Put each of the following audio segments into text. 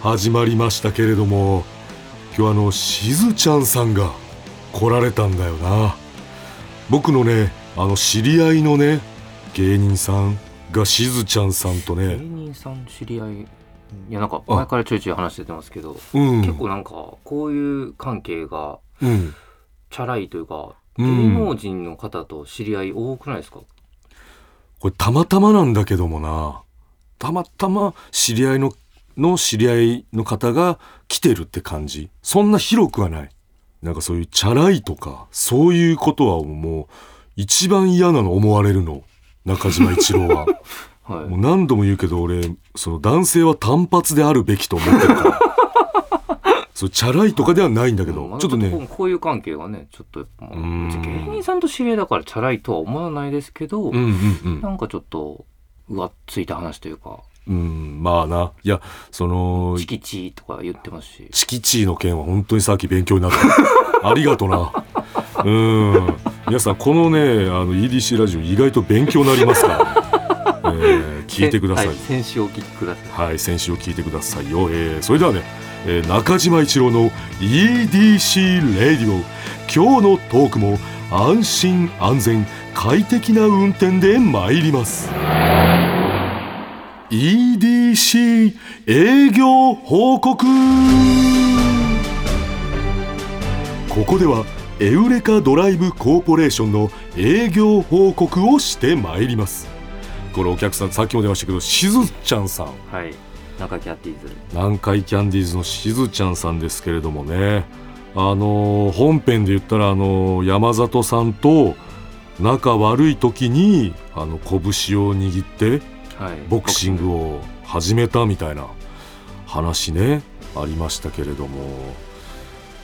始まりましたけれども今日あのしずちゃんさんが来られたんだよな。僕のねあの知り合いのね芸人さんがしずちゃんさんと芸ね人さん知り合いいやなんか前からちょいちょい話しててますけど、うん。結構なんかこういう関係がうん。チャラいというか、うん。芸能人の方と知り合い多くないですか？これたまたまなんだけどもな。たまたま知り合いのの知り合いの方が来てるって感じ。そんな広くはない。なんかそういうチャラいとかそういうことはもう一番嫌なの思われるの。中島一郎は。はい。もう何度も言うけど俺その男性は単発であるべきと思ってるから。そうチャラいとかではないんだけど、うんちょっとね。こういう関係がねちょっとやっぱ、まあ芸人さんと知り合いだからチャラいとは思わないですけど、うんうんうん。なんかちょっと浮ついた話というかうんまあないやそのチキチとか言ってますしチキチーの件は本当にさっき勉強になった。ありがとな。うん。皆さん、このね、あの EDC ラジオ意外と勉強になりますから、えー聞いてください。は先週お聞きくださいはい、先週を聞いてくださいよ。えーそれではね、えー中島一郎の EDC レディオ。今日のトークも安心安全快適な運転で参ります。EDC 営業報告。ここではエウレカドライブコーポレーションの営業報告をしてまいります。これお客さんさっきも出ましたけどしずちゃんさん。はい。中キャッティーズ。南海キャンディーズのしずちゃんさんですけれどもね。あのー本編で言ったらあのー山里さんと仲悪い時にあの拳を握ってはいボクシングを始めたみたいな話ね。ありましたけれども。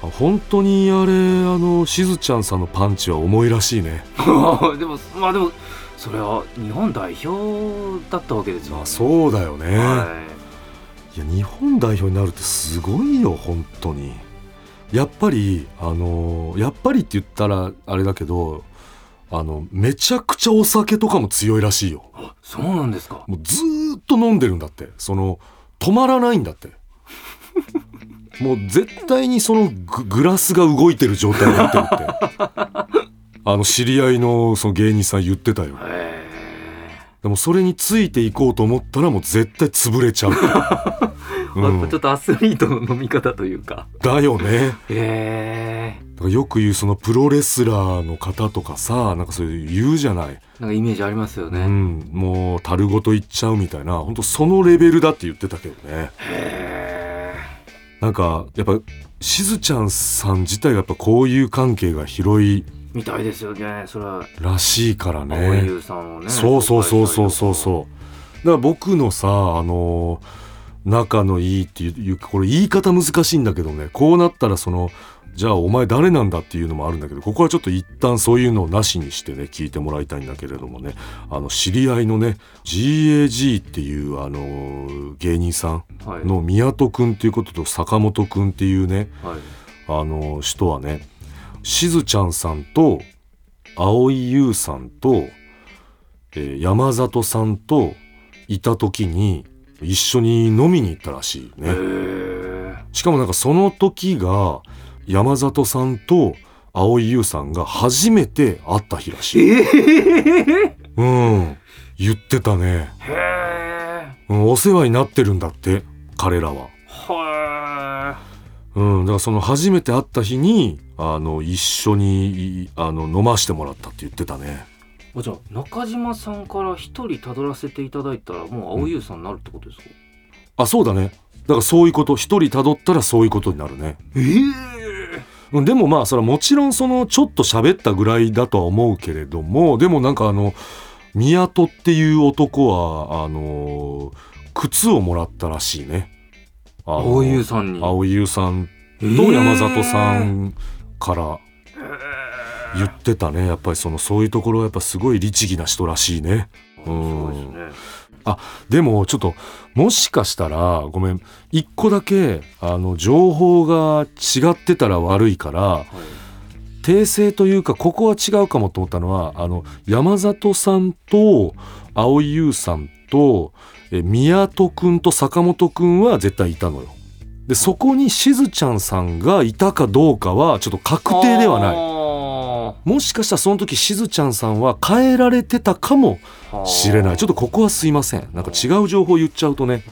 あ本当にあれあのしずちゃんさんのパンチは重いらしいね。でもまあでもそれは日本代表だったわけですよ、まあそうだよね、はいや日本代表になるってすごいよ本当に。やっぱりあのやっぱりって言ったらあれだけどあのめちゃくちゃお酒とかも強いらしいよ。い、そうなんですか。もうずーっと飲んでるんだって。その止まらないんだって。もう絶対にそのググラスが動いてる状態になってるって。あの知り合いのその芸人さん言ってたよ。へでもそれについていこうと思ったらもう絶対潰れちゃう、え、うん。やっぱちょっとアスリートの飲み方というか。だよね。へえ。よく言うそのプロレスラーの方とかさなんかそういう言うじゃない、なんかイメージありますようね、ん、もう樽ごといっちゃうみたいな。本当そのレベルだって言ってたけどね。へなんかやっぱしずちゃんさん自体がやっぱこういう関係が広いえみたいですよね。それは。らしいからね。優さんをね。そうそうそうそうそうそう。だから僕のさあの仲のいいっていうこれ言い方難しいんだけどね。こうなったらそのじゃあお前誰なんだっていうのもあるんだけどここはちょっと一旦そういうのをなしにしてね聞いてもらいたいんだけれどもね。あの知り合いのね GAG っていうあの芸人さんはい。の宮戸くんっていうことと坂本くんっていうねはい。あの人はねしずちゃんさんと蒼井優さんと、えー山里さんといた時に一緒に飲みに行ったらしいへね。えしかもなんかその時が山里さんと蒼井優さんが初めて会った日らしい。ええうん。言ってたね。へえうん、お世話になってるんだって彼らは。はうん、だからその初めて会った日にあの一緒にいあの飲ましてもらったって言ってたね。いじゃあ中島さんから一人たどらせていただいたらもう蒼井優さんになるってことですか、あそうだね。だからそういうこと。一人辿ったらそういうことになるね。えうんでもまあそれはもちろんそのちょっと喋ったぐらいだとは思うけれどもでもなんかあの宮戸っていう男はあの靴をもらったらしいね青井優さんに。青井優さんえー。と山里さんから言ってたね。やっぱりそのそういうところはやっぱすごい律儀な人らしいね。すごいですね。でもちょっともしかしたらごめん。一個だけあの情報が違ってたら悪いからはい。訂正というかここは違うかもと思ったのはあの山里さんと蒼井優さんとえ宮戸くんと坂本くんは絶対いたのよ。でそこにしずちゃんさんがいたかどうかはちょっと確定ではない。はもしかしたらその時しずちゃんさんは変えられてたかもしれない。ちょっとここはすいません。なんか違う情報言っちゃうとね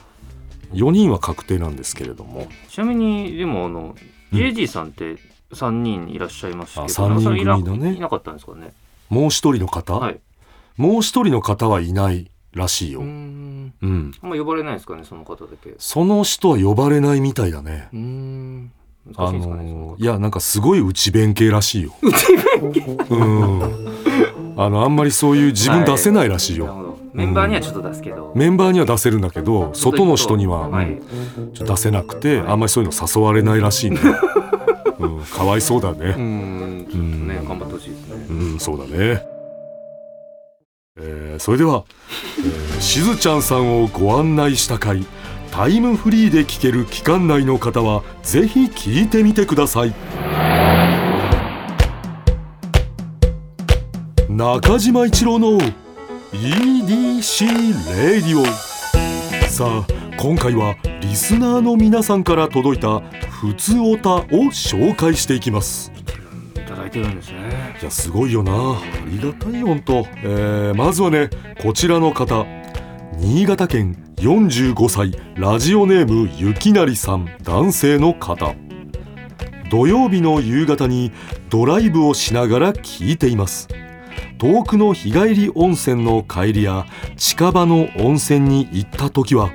4人は確定なんですけれども。ちなみにでもあのうん。JG さんって3人いらっしゃいますけどあ三人組のね。いなかったんですかね。もう一人の方、はい。もう一人の方はいないらしいうよ、ーうん。んあんま呼ばれないですかねその方だけ。うその人は呼ばれないみたいだね。ーん。あのいやなんかすごい内弁慶らしいよ。うん。あのあんまりそういう自分出せないらしいよ、なるほど。メンバーにはちょっと出すけど。メンバーには出せるんだけど外の人には、はいうんちょ出せなくてあんまりそういうの誘われないらしいね、うん、かわいそうだね。ん。ちょっとね頑張ってほしいですね。うん。そうだねえーそれでは、えーしずちゃんさんをご案内した回タイムフリーで聴ける期間内の方はぜひ聞いてみてください。中島一郎の EDC レディオさあ今回はリスナーの皆さんから届いた「ふつおた」を紹介していきます。てるんですね。いやすごいよな。ありがたい本当、えーまずはねこちらの方。新潟県45歳ラジオネームゆきなりさん男性の方。土曜日の夕方にドライブをしながら聞いています。遠くの日帰り温泉の帰りや近場の温泉に行った時は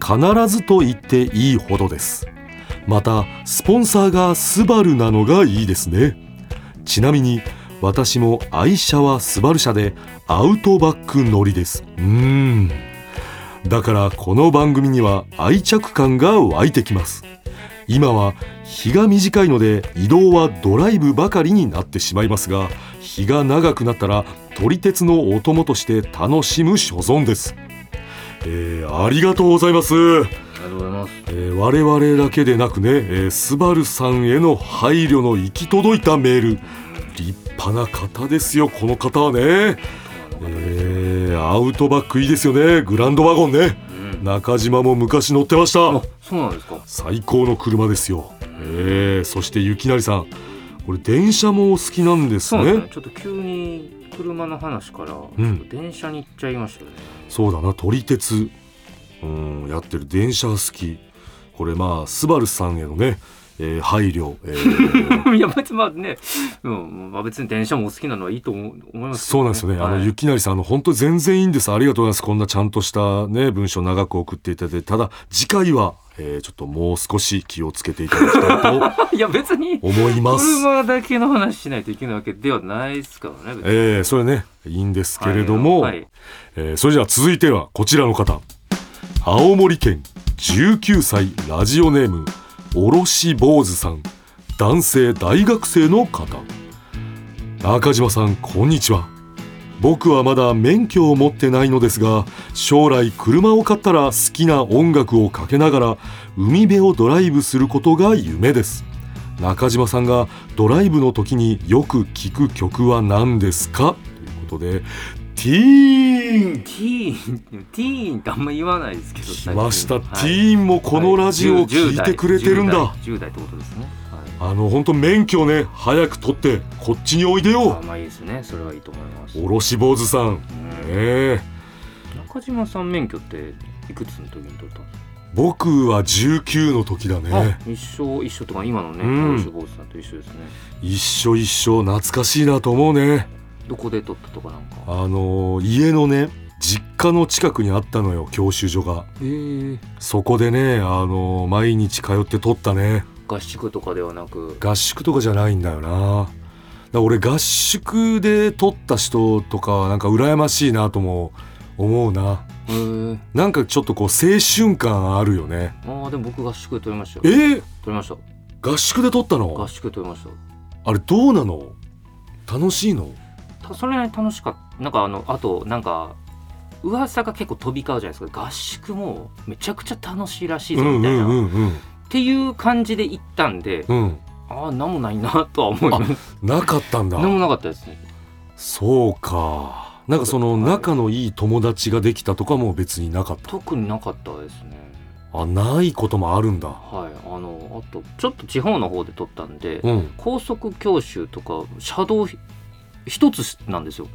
必ずと言っていいほどです。またスポンサーがスバルなのがいいですね。ちなみに私も愛車はスバル車でアウトバック乗りです。うーん。だからこの番組には愛着感が湧いてきます。今は日が短いので移動はドライブばかりになってしまいますが日が長くなったら撮り鉄のお供として楽しむ所存です、えーありがとうございます。ありがとうございます。えー我々だけでなくね、えースバルさんへの配慮の行き届いたメール。立派な方ですよこの方はね、えーアウトバックいいですよねグランドワゴンね。うん中島も昔乗ってました。あそうなんですか。最高の車ですよ、えーそしてゆきなりさん。これ電車もお好きなんですね。ね。ちょっと急に車の話から、電車に行っちゃいましたよね。そうだな撮り鉄うんやってる電車好きこれまあスバルさんへのね、えー配慮、えー いや別にまあね、うんまあ、別に電車もお好きなのはいいと思いますけどそうなんですよね。あの、はいゆきなりさん、あの、本当全然いいんです。ありがとうございます。こんなちゃんとしたね、文章長く送っていただいて、ただ、次回は、えーちょっともう少し気をつけていただきたいと いや別に思います。車だけの話しないといけないわけではないですからねえーそれね、いいんですけれども、はいはいえーそれじゃあ続いてはこちらの方。青森県19歳ラジオネーム、おろし坊主さん。男性大学生の方。中島さん、こんにちは。僕はまだ免許を持ってないのですが将来車を買ったら好きな音楽をかけながら海辺をドライブすることが夢です中島さんがドライブの時によく聴く曲は何ですか？ということでティーン。ティーン。ティーンってあんま言わないですけど来ました、最近ティーンもこのラジオを聞いてくれてるんだ、はい。10代 10, 代ってことですね、はい、あの本当免許ね早く取ってこっちにおいであよ。まあいいですね。それはいいと思います、おろし坊主さん。うん。ええ。中島さん免許っていくつの時に取ったんですか、僕は19の時だね。あ一緒一緒とか今のねうん。ロシボースさんと一緒ですね。一緒一緒。懐かしいなと思うねどこで取ったとかなんか？あのー家のね実家の近くにあったのよ教習所が。ええ。そこでねあのー毎日通って撮ったね。合宿とかではなく？合宿とかじゃないんだよな。だから俺合宿で撮った人とかはなんか羨ましいなとも思うな。へえ。なんかちょっとこう青春感あるよね。ああでも僕合宿で撮りましたえよ。ー、撮りました。合宿で撮ったの？合宿で撮りました。あれどうなの？楽しいの？たそれなりに楽しかった。なんかあのあとなんか噂が結構飛び交うじゃないですか。合宿もめちゃくちゃ楽しいらしいぞみたいな、っていう感じで行ったんで、うん、うん、ああ何もないなとは思います。なかったんだ。何もなかったですね。そうか。なんかそのはい。仲のいい友達ができたとかも別になかった。特になかったですね。あないこともあるんだ。はい。あのあとちょっと地方の方で撮ったんで、うん。高速教習とか車道ひ一つなんですよ。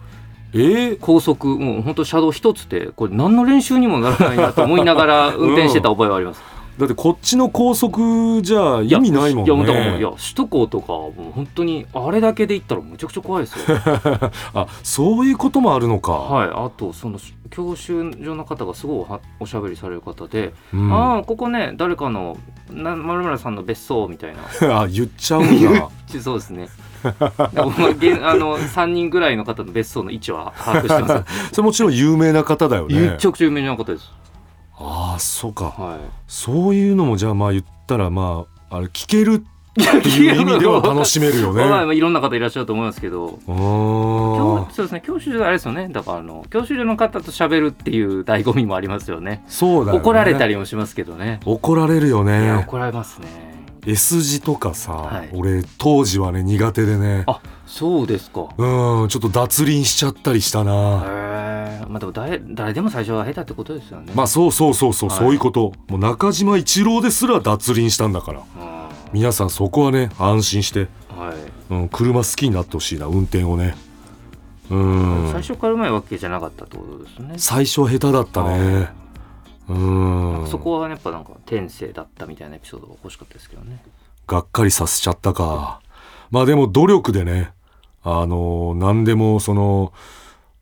えー、高速もう本当車道一つでこれ何の練習にもならないなと思いながら 運転してた覚えはあります、だってこっちの高速じゃ意味ないもんいやだからもういねや首都高とかもう本当にあれだけで行ったらむちゃくちゃ怖いですよ。あそういうこともあるのか、はいあとその教習所の方がすごいおしゃべりされる方で「うん、あああここね誰かのな丸村さんの別荘」みたいな。言っちゃうんだ。そうですねあの3人ぐらいの方の別荘の位置は把握してます それもちろん有名な方だよね。めちゃくちゃ有名な方です。ああそうか。はそういうのもじゃあまあ言ったらまああれ聞けるっていう意味では楽しめるよい、ね。まあまあいろんな方いらっしゃると思いますけど。そうですね教習所あれですよね。だからあの教習所の方と喋るっていう醍醐味もありますよね。そうだよ、ね、怒られたりもしますけどね。怒られるよね。怒られますね S 字とかさ、はい。俺当時はね苦手でね。あそうですか。うんちょっと脱輪しちゃったりしたな。へえまあでも誰誰でも最初は下手ってことですよね。まあそうそうそうそう、はい。そういうこと。もう中島一郎ですら脱輪したんだから。うん。皆さんそこはね安心して、はい。うん、車好きになってほしいな運転をね。うん。最初からうまいわけじゃなかったってことですね。最初は下手だったねうん。そこはやっぱなんか天性だったみたいなエピソードが欲しかったですけどね。がっかりさせちゃったか。まあでも努力でねあの何でもその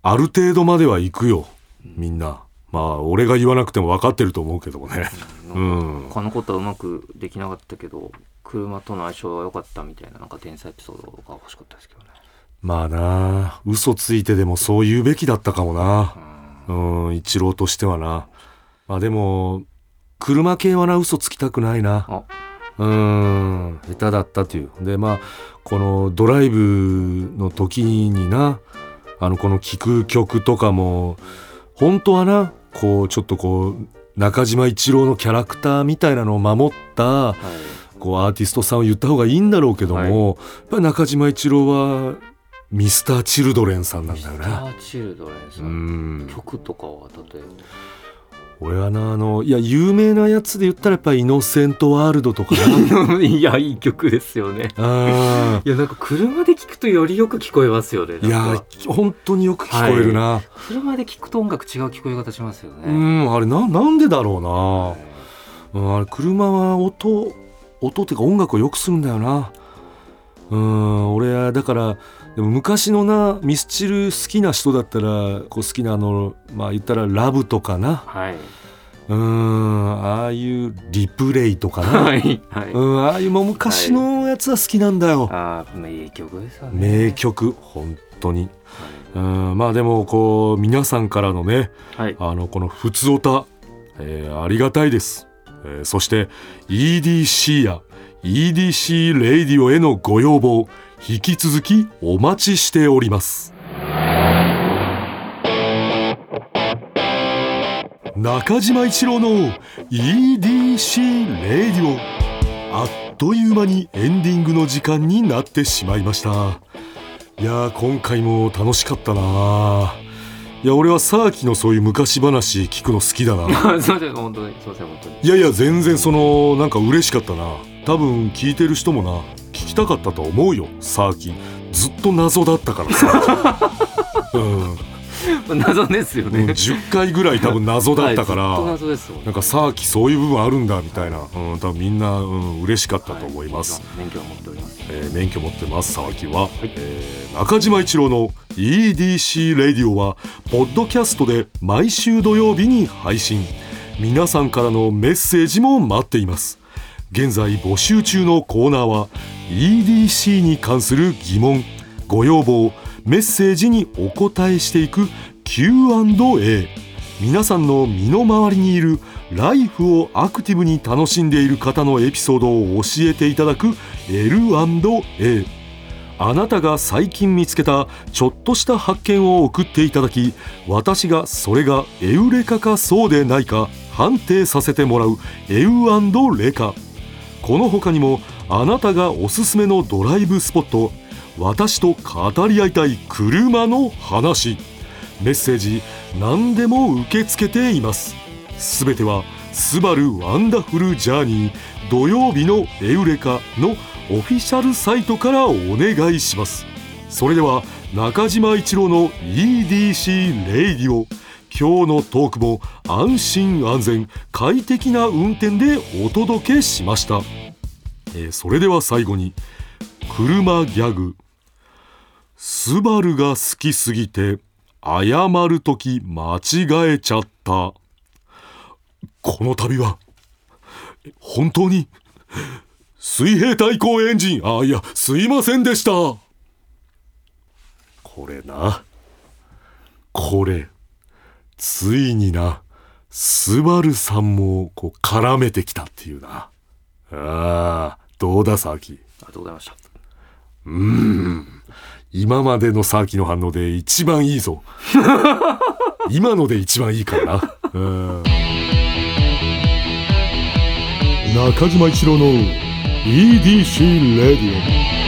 ある程度までは行くよ。みんな。まあ俺が言わなくても分かってると思うけどもね。うん。他のことはうまくできなかったけど車との相性は良かったみたいななんか天才エピソードが欲しかったですけどね。まあな。嘘ついてでもそう言うべきだったかもな。うん。一郎としてはな。まあでも車系はな嘘つきたくないな。あ。うん。下手だったという。でまあこのドライブの時になあのこの聴く曲とかも本当はなこうちょっとこう中島一郎のキャラクターみたいなのを守ったはい。こうアーティストさんを言った方がいいんだろうけども、やっぱり中島一郎はミスター・チルドレンさんなんだよミスタね。ーチルドレンさうん。ん曲とかは例え俺はなあのいや有名なやつで言ったらやっぱり「イノセント・ワールド」とか いやいい曲ですよね。あいやなんか車で聴くとよりよく聞こえますよね。ーいや本当によく聞こえるな、車で聴くと音楽違う聞こえ方しますようね、んあれななんでだろうな、はいうん、あれ車は音音っていうか音楽をよくするんだよな。うん俺はだからでも昔のなミスチル好きな人だったらこう好きなあのまあ言ったらラブとかな。はい。うんああいうリプレイとかな、はいはい、うん、ああいうもう昔のやつは好きなんだよ、ああ名曲ですよね。名曲本当に。うんまあでもこう皆さんからのねはい。あのこの「ふつおた」えーありがたいです、えーそして EDC や EDC レイディオへのご要望引き続きお待ちしております。中島一郎の EDC レイディオあっという間にエンディングの時間になってしまいました。いやー今回も楽しかったないや俺はサーキのそういう昔話聞くの好きだな。あすいません本当に。すいません本当に。いやいや全然そのなんか嬉しかったな多分聞いてる人もな聞きたかったと思うよ。サーキずっと謎だったからさ、うん。謎ですようん、ね、10回ぐらい多分謎だったから、はいずっと謎ですよなんかサーキそういう部分あるんだみたいな、うん、多分みんな、うん、嬉しかったと思います、はい免許を持っております。えー免許持ってます沢木は、えー中島一郎の EDC レディオはポッドキャストで毎週土曜日に配信。皆さんからのメッセージも待っています現在募集中のコーナーは EDC に関する疑問ご要望メッセージにお答えしていく Q&A 皆さんの身の回りにいるライフをアクティブに楽しんでいる方のエピソードを教えていただく L&A あなたが最近見つけたちょっとした発見を送っていただき私がそれがエウレカかそうでないか判定させてもらうエウレカ。この他にもあなたがおすすめのドライブスポット私と語り合いたい車の話メッセージ何でも受け付けています。すべては「スバルワンダフルジャーニー土曜日のエウレカ」のオフィシャルサイトからお願いします。それでは中島一郎の EDC レイディオ。今日のトークも安心安全快適な運転でお届けしました、えーそれでは最後に車ギャグ。スバルが好きすぎて謝るとき間違えちゃった。この度は本当に水平対向エンジン。あいやすいませんでした。これな。これ。ついになスバルさんもこう絡めてきたっていうな。ああどうだサーキありがとうございました？うーん。今までのサーキの反応で一番いいぞ。今ので一番いいからな。うん。中島一郎の EDC レディオ